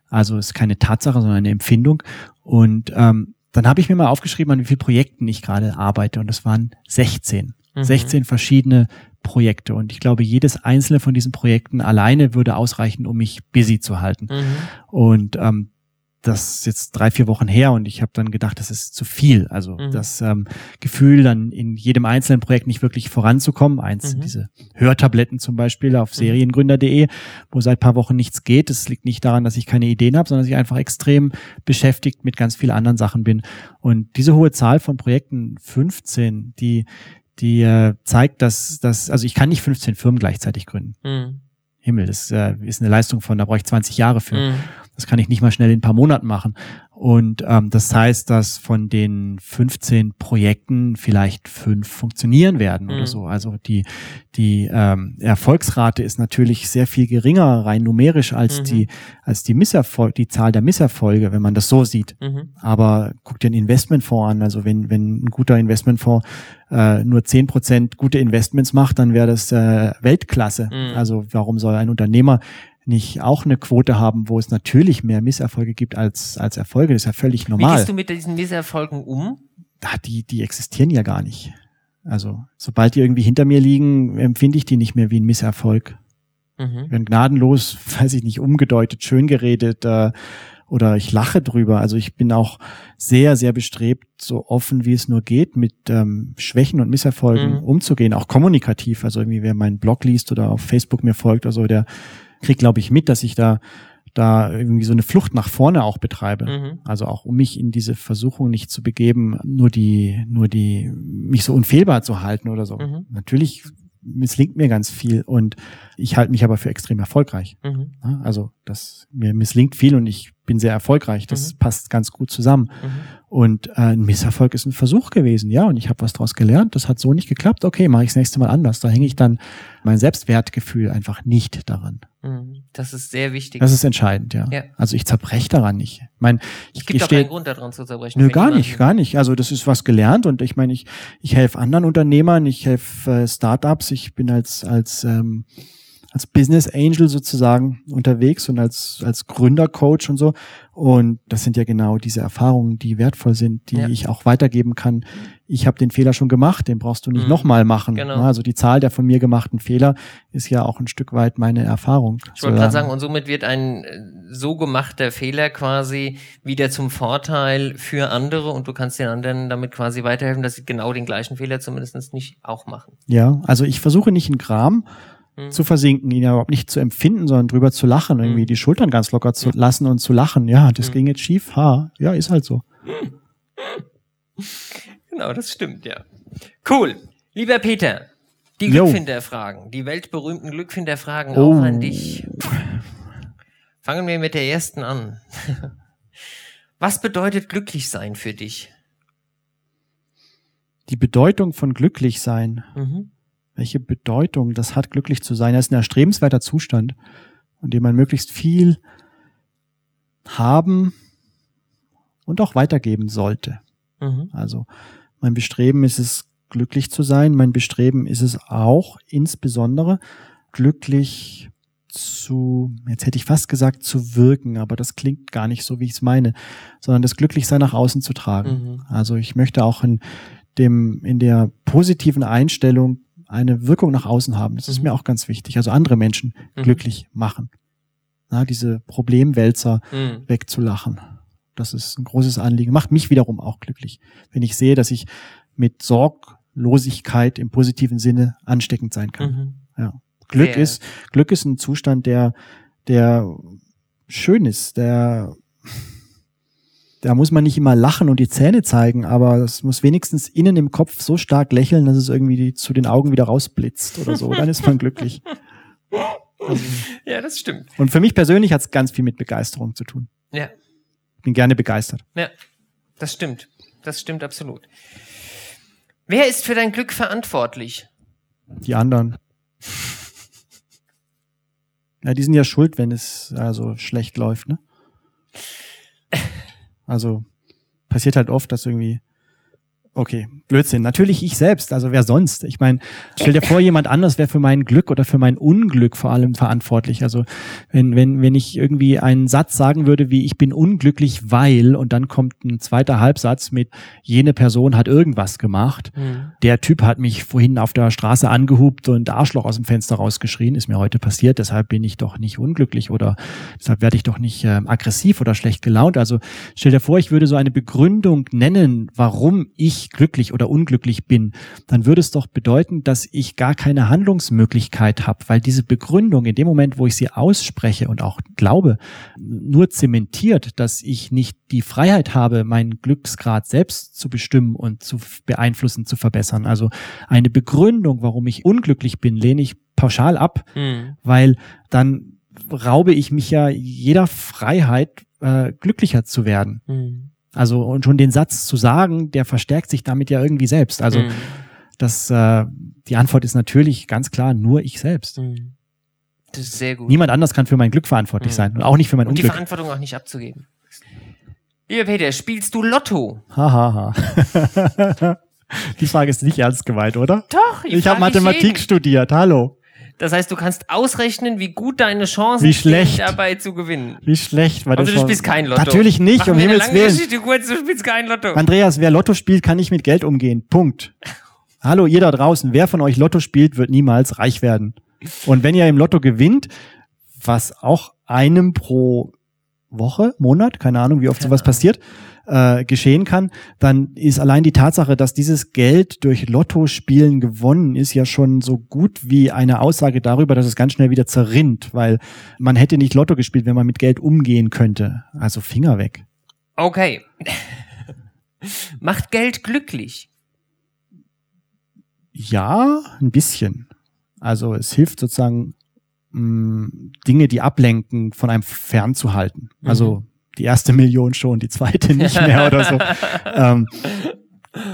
Also es ist keine Tatsache, sondern eine Empfindung. Und ähm, dann habe ich mir mal aufgeschrieben, an wie vielen Projekten ich gerade arbeite. Und das waren 16. Mhm. 16 verschiedene Projekte. Und ich glaube, jedes einzelne von diesen Projekten alleine würde ausreichen, um mich busy zu halten. Mhm. Und ähm, das ist jetzt drei, vier Wochen her und ich habe dann gedacht, das ist zu viel. Also mhm. das ähm, Gefühl, dann in jedem einzelnen Projekt nicht wirklich voranzukommen. Eins, mhm. diese Hörtabletten zum Beispiel auf mhm. seriengründer.de, wo seit paar Wochen nichts geht. Das liegt nicht daran, dass ich keine Ideen habe, sondern dass ich einfach extrem beschäftigt mit ganz vielen anderen Sachen bin. Und diese hohe Zahl von Projekten, 15, die die äh, zeigt, dass, dass, also ich kann nicht 15 Firmen gleichzeitig gründen. Mhm. Himmel, das äh, ist eine Leistung von, da brauche ich 20 Jahre für. Mhm. Das kann ich nicht mal schnell in ein paar Monaten machen. Und ähm, das heißt, dass von den 15 Projekten vielleicht fünf funktionieren werden mhm. oder so. Also die, die ähm, Erfolgsrate ist natürlich sehr viel geringer rein numerisch als mhm. die, als die Misserfolg, die Zahl der Misserfolge, wenn man das so sieht. Mhm. Aber guck dir einen Investmentfonds an. Also wenn, wenn ein guter Investmentfonds äh, nur zehn Prozent gute Investments macht, dann wäre das äh, Weltklasse. Mhm. Also warum soll ein Unternehmer nicht auch eine Quote haben, wo es natürlich mehr Misserfolge gibt als, als Erfolge. Das ist ja völlig normal. Wie gehst du mit diesen Misserfolgen um? Die, die existieren ja gar nicht. Also, sobald die irgendwie hinter mir liegen, empfinde ich die nicht mehr wie ein Misserfolg. Mhm. Werden gnadenlos, weiß ich nicht, umgedeutet, schön geredet äh, oder ich lache drüber. Also ich bin auch sehr, sehr bestrebt, so offen wie es nur geht, mit ähm, Schwächen und Misserfolgen mhm. umzugehen, auch kommunikativ. Also irgendwie, wer meinen Blog liest oder auf Facebook mir folgt, also der kriegt, glaube ich, mit, dass ich da da irgendwie so eine Flucht nach vorne auch betreibe. Mhm. Also auch um mich in diese Versuchung nicht zu begeben, nur die, nur die, mich so unfehlbar zu halten oder so. Mhm. Natürlich misslingt mir ganz viel und ich halte mich aber für extrem erfolgreich. Mhm. Also das mir misslingt viel und ich bin sehr erfolgreich. Das mhm. passt ganz gut zusammen. Und äh, ein Misserfolg ist ein Versuch gewesen, ja, und ich habe was daraus gelernt. Das hat so nicht geklappt. Okay, mache ich das nächste Mal anders. Da hänge ich dann mein Selbstwertgefühl einfach nicht daran. Mhm. Das ist sehr wichtig. Das ist entscheidend, ja. ja. Also ich zerbreche daran nicht. Ich meine, ich, es gibt auch keinen Grund daran zu zerbrechen. Nö, gar nicht, gar nicht. Also das ist was gelernt und ich meine, ich, ich helfe anderen Unternehmern, ich helfe äh, Startups, ich bin als als ähm, als Business Angel sozusagen unterwegs und als, als Gründercoach und so. Und das sind ja genau diese Erfahrungen, die wertvoll sind, die Ja. ich auch weitergeben kann. Ich habe den Fehler schon gemacht, den brauchst du nicht Mhm. nochmal machen. Genau. Also die Zahl der von mir gemachten Fehler ist ja auch ein Stück weit meine Erfahrung. Ich wollte gerade sagen, und somit wird ein äh, so gemachter Fehler quasi wieder zum Vorteil für andere und du kannst den anderen damit quasi weiterhelfen, dass sie genau den gleichen Fehler zumindest nicht auch machen. Ja, also ich versuche nicht in Gram Mhm. zu versinken, ihn ja überhaupt nicht zu empfinden, sondern drüber zu lachen, irgendwie Mhm. die Schultern ganz locker zu lassen und zu lachen. Ja, das Mhm. ging jetzt schief. Ha, ja, ist halt so. Genau, das stimmt, ja. Cool. Lieber Peter, die. Glückfinderfragen, die weltberühmten Glückfinderfragen Oh. auch an dich. Fangen wir mit der ersten an. Was bedeutet glücklich sein für dich? Die Bedeutung von glücklich sein. Mhm. Welche Bedeutung das hat, glücklich zu sein? Das ist ein erstrebenswerter Zustand, in dem man möglichst viel haben und auch weitergeben sollte. Mhm. Also mein Bestreben ist es, glücklich zu sein. Mein Bestreben ist es auch insbesondere, glücklich zu, jetzt hätte ich fast gesagt, zu wirken, aber das klingt gar nicht so, wie ich es meine, sondern das Glücklichsein nach außen zu tragen. Mhm. Also ich möchte auch in dem, in der positiven Einstellung eine Wirkung nach außen haben. Das ist Mhm. mir auch ganz wichtig. Also andere Menschen Mhm. glücklich machen. Na, diese Problemwälzer Mhm. wegzulachen. Das ist ein großes Anliegen. Macht mich wiederum auch glücklich, wenn ich sehe, dass ich mit Sorglosigkeit im positiven Sinne ansteckend sein kann. Mhm. Glück Sehr. ist, Glück ist ein Zustand, der, der schön ist, der, da muss man nicht immer lachen und die Zähne zeigen, aber es muss wenigstens innen im Kopf so stark lächeln, dass es irgendwie zu den Augen wieder rausblitzt oder so. Dann ist man glücklich. Also, Ja, das stimmt. und für mich persönlich hat es ganz viel mit Begeisterung zu tun. Ja, Bin gerne begeistert. ja, das stimmt. Das stimmt absolut. Wer ist für dein Glück verantwortlich? Die anderen. Ja, die sind ja schuld, wenn es also schlecht läuft, ne? Also passiert halt oft, dass irgendwie Okay, Blödsinn. Natürlich ich selbst, also wer sonst? Ich meine, stell dir vor, jemand anders wäre für mein Glück oder für mein Unglück vor allem verantwortlich. Also wenn, wenn, wenn ich irgendwie einen Satz sagen würde, wie ich bin unglücklich, weil, und dann kommt ein zweiter Halbsatz mit, jene Person hat irgendwas gemacht. Hm. Der Typ hat mich vorhin auf der Straße angehupt und Arschloch aus dem Fenster rausgeschrien, ist mir heute passiert, deshalb bin ich doch nicht unglücklich oder deshalb werde ich doch nicht ähm, aggressiv oder schlecht gelaunt. Also stell dir vor, ich würde so eine Begründung nennen, warum ich glücklich oder unglücklich bin, dann würde es doch bedeuten, dass ich gar keine Handlungsmöglichkeit habe, weil diese Begründung in dem Moment, wo ich sie ausspreche und auch glaube, nur zementiert, dass ich nicht die Freiheit habe, meinen Glücksgrad selbst zu bestimmen und zu beeinflussen, zu verbessern. Also eine Begründung, warum ich unglücklich bin, lehne ich pauschal ab, Hm. weil dann raube ich mich ja jeder Freiheit, äh, glücklicher zu werden. Hm. Also und schon den Satz zu sagen, der verstärkt sich damit ja irgendwie selbst. Also Hm. das, äh, die Antwort ist natürlich ganz klar nur ich selbst. Hm. Das ist sehr gut. Niemand anders kann für mein Glück verantwortlich Mhm. sein und auch nicht für mein Und die Unglück. Verantwortung auch nicht abzugeben. Lieber Peter, spielst du Lotto? Hahaha. die Frage ist nicht ernst gemeint, oder? Doch, Ich habe frag Mathematik studiert. Hallo. Das heißt, du kannst ausrechnen, wie gut deine Chancen Wie schlecht. dabei zu gewinnen. Wie schlecht das Also du spielst kein Lotto. Natürlich nicht, Machen um Himmels Willen. Kurz, du spielst kein Lotto. Andreas, wer Lotto spielt, kann nicht mit Geld umgehen. Punkt. Hallo, ihr da draußen. Wer von euch Lotto spielt, wird niemals reich werden. Und wenn ihr im Lotto gewinnt, was auch einem pro Woche, Monat, keine Ahnung, wie oft sowas passiert, äh, geschehen kann, dann ist allein die Tatsache, dass dieses Geld durch Lottospielen gewonnen ist, ja schon so gut wie eine Aussage darüber, dass es ganz schnell wieder zerrinnt, weil man hätte nicht Lotto gespielt, wenn man mit Geld umgehen könnte. Also Finger weg. Okay. Macht Geld glücklich? Ja, ein bisschen. Also es hilft sozusagen, mh, Dinge, die ablenken, von einem fernzuhalten. Mhm. Also die erste Million schon, die zweite nicht mehr oder so. Ähm,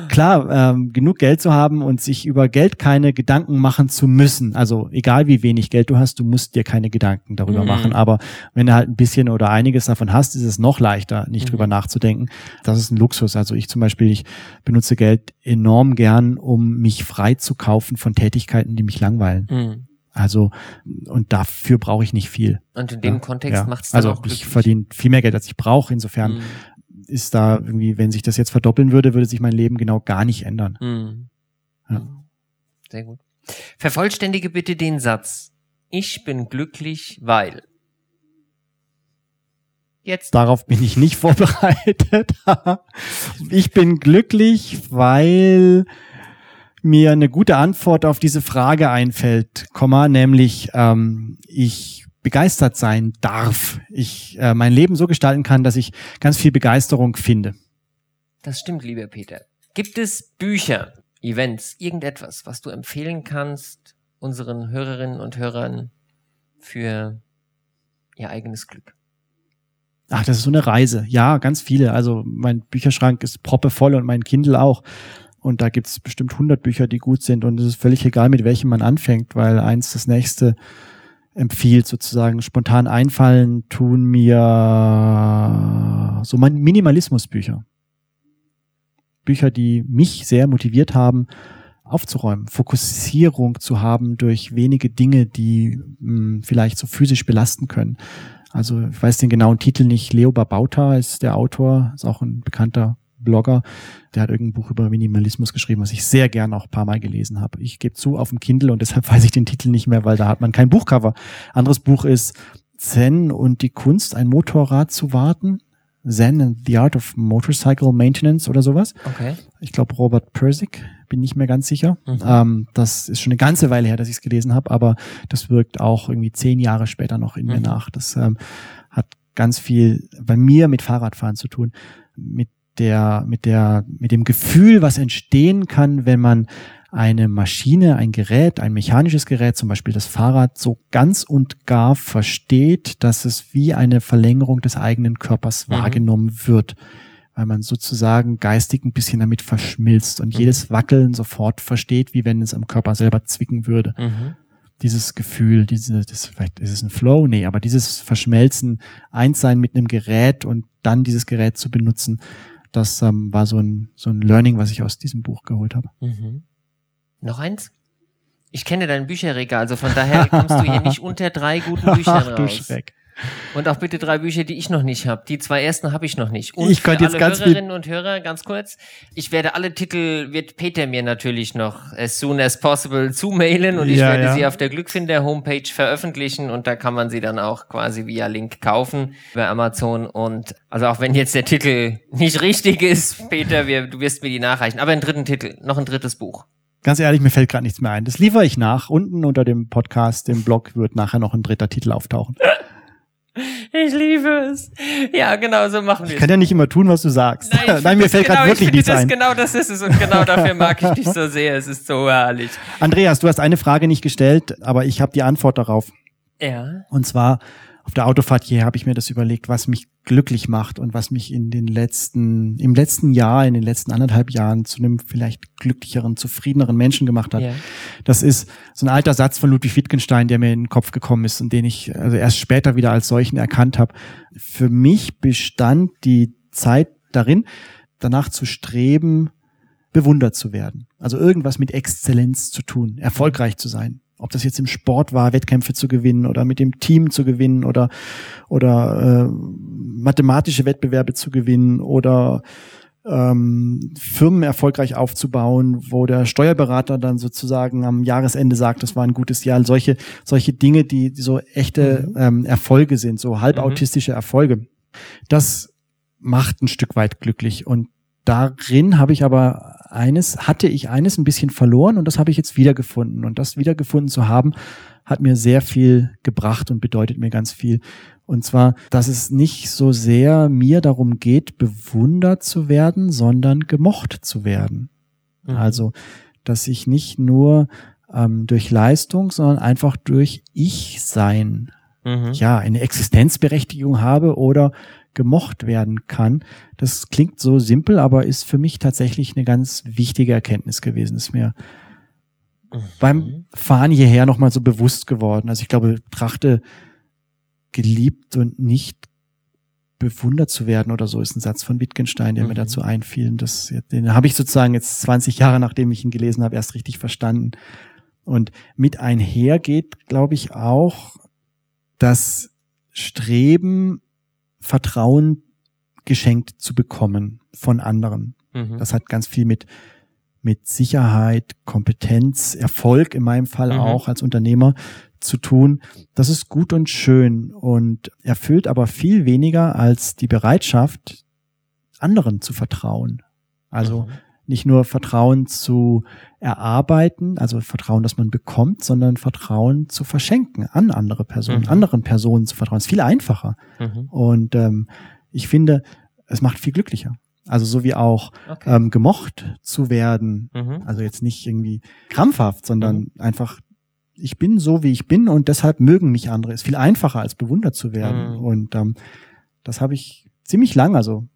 klar, ähm, genug Geld zu haben und sich über Geld keine Gedanken machen zu müssen. Also egal wie wenig Geld du hast, du musst dir keine Gedanken darüber Mhm. machen. Aber wenn du halt ein bisschen oder einiges davon hast, ist es noch leichter, nicht Mhm. drüber nachzudenken. Das ist ein Luxus. Also ich zum Beispiel, ich benutze Geld enorm gern, um mich frei zu kaufen von Tätigkeiten, die mich langweilen. Hm. Also, und dafür brauche ich nicht viel. Und in dem Ja, Kontext ja. macht es Also auch ich verdiene viel mehr Geld, als ich brauche. Insofern Mhm. ist da irgendwie, wenn sich das jetzt verdoppeln würde, würde sich mein Leben genau gar nicht ändern. Mhm. Ja. Sehr gut. Vervollständige bitte den Satz. Ich bin glücklich, weil. Jetzt. Darauf bin ich nicht vorbereitet. ich bin glücklich, weil mir eine gute Antwort auf diese Frage einfällt, Komma, nämlich ähm, ich begeistert sein darf. Ich äh, mein Leben so gestalten kann, dass ich ganz viel Begeisterung finde. Das stimmt, lieber Peter. Gibt es Bücher, Events, irgendetwas, was du empfehlen kannst unseren Hörerinnen und Hörern für ihr eigenes Glück? Ach, das ist so eine Reise. Ja, ganz viele. Also mein Bücherschrank ist proppevoll und mein Kindle auch. Und da gibt's bestimmt 100 Bücher, die gut sind. Und es ist völlig egal, mit welchem man anfängt, weil eins das nächste empfiehlt sozusagen. Spontan einfallen tun mir so Minimalismusbücher. Bücher, die mich sehr motiviert haben, aufzuräumen, Fokussierung zu haben durch wenige Dinge, die mh, vielleicht so physisch belasten können. Also ich weiß den genauen Titel nicht. Leo Babauta ist der Autor, ist auch ein bekannter Blogger. Der hat irgendein Buch über Minimalismus geschrieben, was ich sehr gern auch ein paar Mal gelesen habe. Ich gebe zu auf dem Kindle und deshalb weiß ich den Titel nicht mehr, weil da hat man kein Buchcover. Anderes Buch ist Zen und die Kunst, ein Motorrad zu warten. Zen and the Art of Motorcycle Maintenance oder sowas. Okay. Ich glaube Robert Persick, bin nicht mehr ganz sicher. Mhm. Ähm, das ist schon eine ganze Weile her, dass ich es gelesen habe, aber das wirkt auch irgendwie zehn Jahre später noch in mir Mhm. nach. Das ähm, hat ganz viel bei mir mit Fahrradfahren zu tun, mit der, mit der, mit dem Gefühl, was entstehen kann, wenn man eine Maschine, ein Gerät, ein mechanisches Gerät, zum Beispiel das Fahrrad, so ganz und gar versteht, dass es wie eine Verlängerung des eigenen Körpers Mhm. wahrgenommen wird weil man sozusagen geistig ein bisschen damit verschmilzt und Mhm. jedes Wackeln sofort versteht, wie wenn es am Körper selber zwicken würde. Mhm. Dieses Gefühl, diese, das, vielleicht ist es ein Flow, nee, aber dieses Verschmelzen, eins sein mit einem Gerät und dann dieses Gerät zu benutzen, das ähm, war so ein, so ein Learning, was ich aus diesem Buch geholt habe. Mhm. Noch eins? Ich kenne dein Bücherregal, also von daher kommst du hier nicht unter drei guten Büchern Ach du raus. Schreck. Und auch bitte drei Bücher, die ich noch nicht habe. Die zwei ersten habe ich noch nicht. Und Ich könnte jetzt ganz Hörerinnen und Hörer, ganz kurz, ich werde alle Titel, wird Peter mir natürlich noch as soon as possible zumailen und ich Ja, werde ja. sie auf der Glückfinder-Homepage veröffentlichen und da kann man sie dann auch quasi via Link kaufen bei Amazon. Und also auch wenn jetzt der Titel nicht richtig ist, Peter, wir, du wirst mir die nachreichen. Aber einen dritten Titel, noch ein drittes Buch. Ganz ehrlich, mir fällt gerade nichts mehr ein. Das liefere ich nach. Unten unter dem Podcast, dem Blog, wird nachher noch ein dritter Titel auftauchen. Ich liebe es. Ja, genau, so machen wir Ich es. kann ja nicht immer tun, was du sagst. ich Nein, find mir fällt genau, gerade ich wirklich nichts das ein. Genau das ist es und genau dafür mag ich dich so sehr. Es ist so herrlich. Andreas, du hast eine Frage nicht gestellt, aber ich habe die Antwort darauf. Ja. Und zwar auf der Autofahrt hierher habe ich mir das überlegt, was mich glücklich macht und was mich in den letzten, im letzten Jahr, in den letzten anderthalb Jahren zu einem vielleicht glücklicheren, zufriedeneren Menschen gemacht hat. ja. Das ist so ein alter Satz von Ludwig Wittgenstein, der mir in den Kopf gekommen ist und den ich also erst später wieder als solchen erkannt habe. Für mich bestand die Zeit darin, danach zu streben, bewundert zu werden. Also irgendwas mit Exzellenz zu tun, erfolgreich zu sein. Ob das jetzt im Sport war, Wettkämpfe zu gewinnen oder mit dem Team zu gewinnen oder oder äh, mathematische Wettbewerbe zu gewinnen oder ähm, Firmen erfolgreich aufzubauen, wo der Steuerberater dann sozusagen am Jahresende sagt, das war ein gutes Jahr. Solche, solche Dinge, die, die so echte ähm, Erfolge sind, so halbautistische Erfolge. Das macht ein Stück weit glücklich. Und darin habe ich aber eines, hatte ich eines ein bisschen verloren und das habe ich jetzt wiedergefunden. Und das wiedergefunden zu haben, hat mir sehr viel gebracht und bedeutet mir ganz viel. Und zwar, dass es nicht so sehr mir darum geht, bewundert zu werden, sondern gemocht zu werden. Mhm. Also, dass ich nicht nur ähm, durch Leistung, sondern einfach durch Ich-Sein Mhm. ja, eine Existenzberechtigung habe oder gemocht werden kann. Das klingt so simpel, aber ist für mich tatsächlich eine ganz wichtige Erkenntnis gewesen. Ist mir Mhm. beim Fahren hierher nochmal so bewusst geworden. Also ich glaube, trachte geliebt und nicht bewundert zu werden oder so ist ein Satz von Wittgenstein, der Mhm. mir dazu einfiel. Und Das, den habe ich sozusagen jetzt 20 Jahre, nachdem ich ihn gelesen habe, erst richtig verstanden. Und mit einher geht, glaube ich, auch das Streben, Vertrauen geschenkt zu bekommen von anderen. Mhm. Das hat ganz viel mit, mit Sicherheit, Kompetenz, Erfolg in meinem Fall mhm. auch als Unternehmer zu tun. Das ist gut und schön und erfüllt aber viel weniger als die Bereitschaft, anderen zu vertrauen. Also mhm. Nicht nur Vertrauen zu erarbeiten, also Vertrauen, das man bekommt, sondern Vertrauen zu verschenken an andere Personen, mhm. anderen Personen zu vertrauen. Ist viel einfacher. Mhm. Und ähm, ich finde, es macht viel glücklicher. Also so wie auch okay. ähm, gemocht zu werden. Mhm. Also jetzt nicht irgendwie krampfhaft, sondern mhm. einfach, ich bin so, wie ich bin und deshalb mögen mich andere. Ist viel einfacher, als bewundert zu werden. Mhm. Und ähm, das habe ich ziemlich lang, also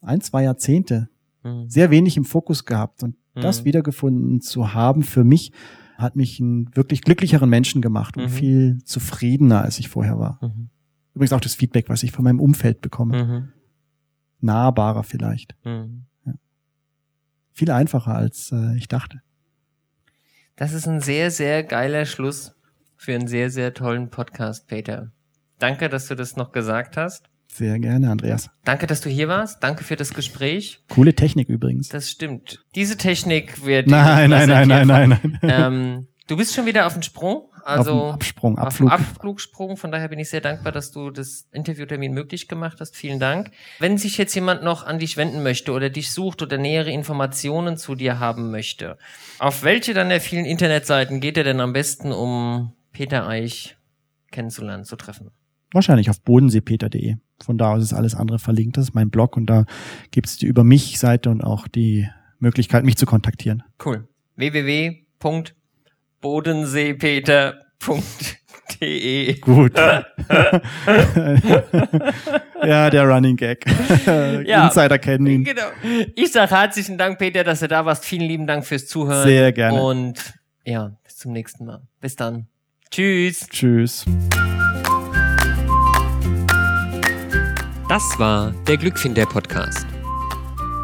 ein, zwei Jahrzehnte, mhm. sehr wenig im Fokus gehabt. Und das mhm. wiedergefunden zu haben für mich, hat mich einen wirklich glücklicheren Menschen gemacht und mhm. viel zufriedener, als ich vorher war. Übrigens auch das Feedback, was ich von meinem Umfeld bekomme nahbarer vielleicht. Mhm. Ja. Viel einfacher, als äh, ich dachte. Das ist ein sehr, sehr geiler Schluss für einen sehr, sehr tollen Podcast, Peter. Danke, dass du das noch gesagt hast. Sehr gerne, Andreas. Danke, dass du hier warst. Danke für das Gespräch. Coole Technik übrigens. Das stimmt. Diese Technik wird. Nein, nein, nein, nein, nein, nein. Ähm, du bist schon wieder auf dem Sprung. Also auf Absprung, Abflug. Auf Abflugsprung. Von daher bin ich sehr dankbar, dass du das Interviewtermin möglich gemacht hast. Vielen Dank. Wenn sich jetzt jemand noch an dich wenden möchte oder dich sucht oder nähere Informationen zu dir haben möchte, auf welche dann der vielen Internetseiten geht er denn am besten, um Peter Eich kennenzulernen, zu treffen? Wahrscheinlich auf bodenseepeter.de. Von da aus ist alles andere verlinkt. Das ist mein Blog und da gibt es die Über mich Seite und auch die Möglichkeit, mich zu kontaktieren. Cool. www bodenseepeter.de. Gut. ja, der Running Gag. ja, Insider kennen ihn. Genau. Ich sage herzlichen Dank, Peter, dass du da warst. Vielen lieben Dank fürs Zuhören. Sehr gerne. Und ja, bis zum nächsten Mal. Bis dann. Tschüss. Tschüss. Das war der Glückfinder Podcast.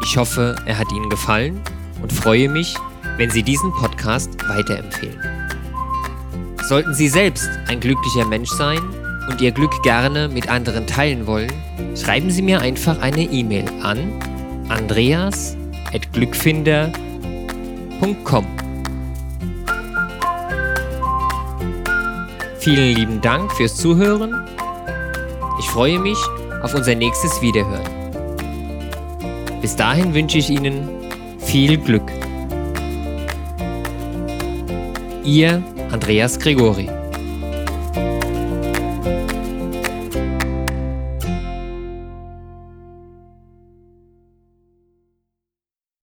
Ich hoffe, er hat Ihnen gefallen und freue mich, wenn Sie diesen Podcast weiterempfehlen. Sollten Sie selbst ein glücklicher Mensch sein und Ihr Glück gerne mit anderen teilen wollen, schreiben Sie mir einfach eine E-Mail an andreas.glückfinder.com. Vielen lieben Dank fürs Zuhören. Ich freue mich auf unser nächstes Wiederhören. Bis dahin wünsche ich Ihnen viel Glück. Ihr Andreas Gregori.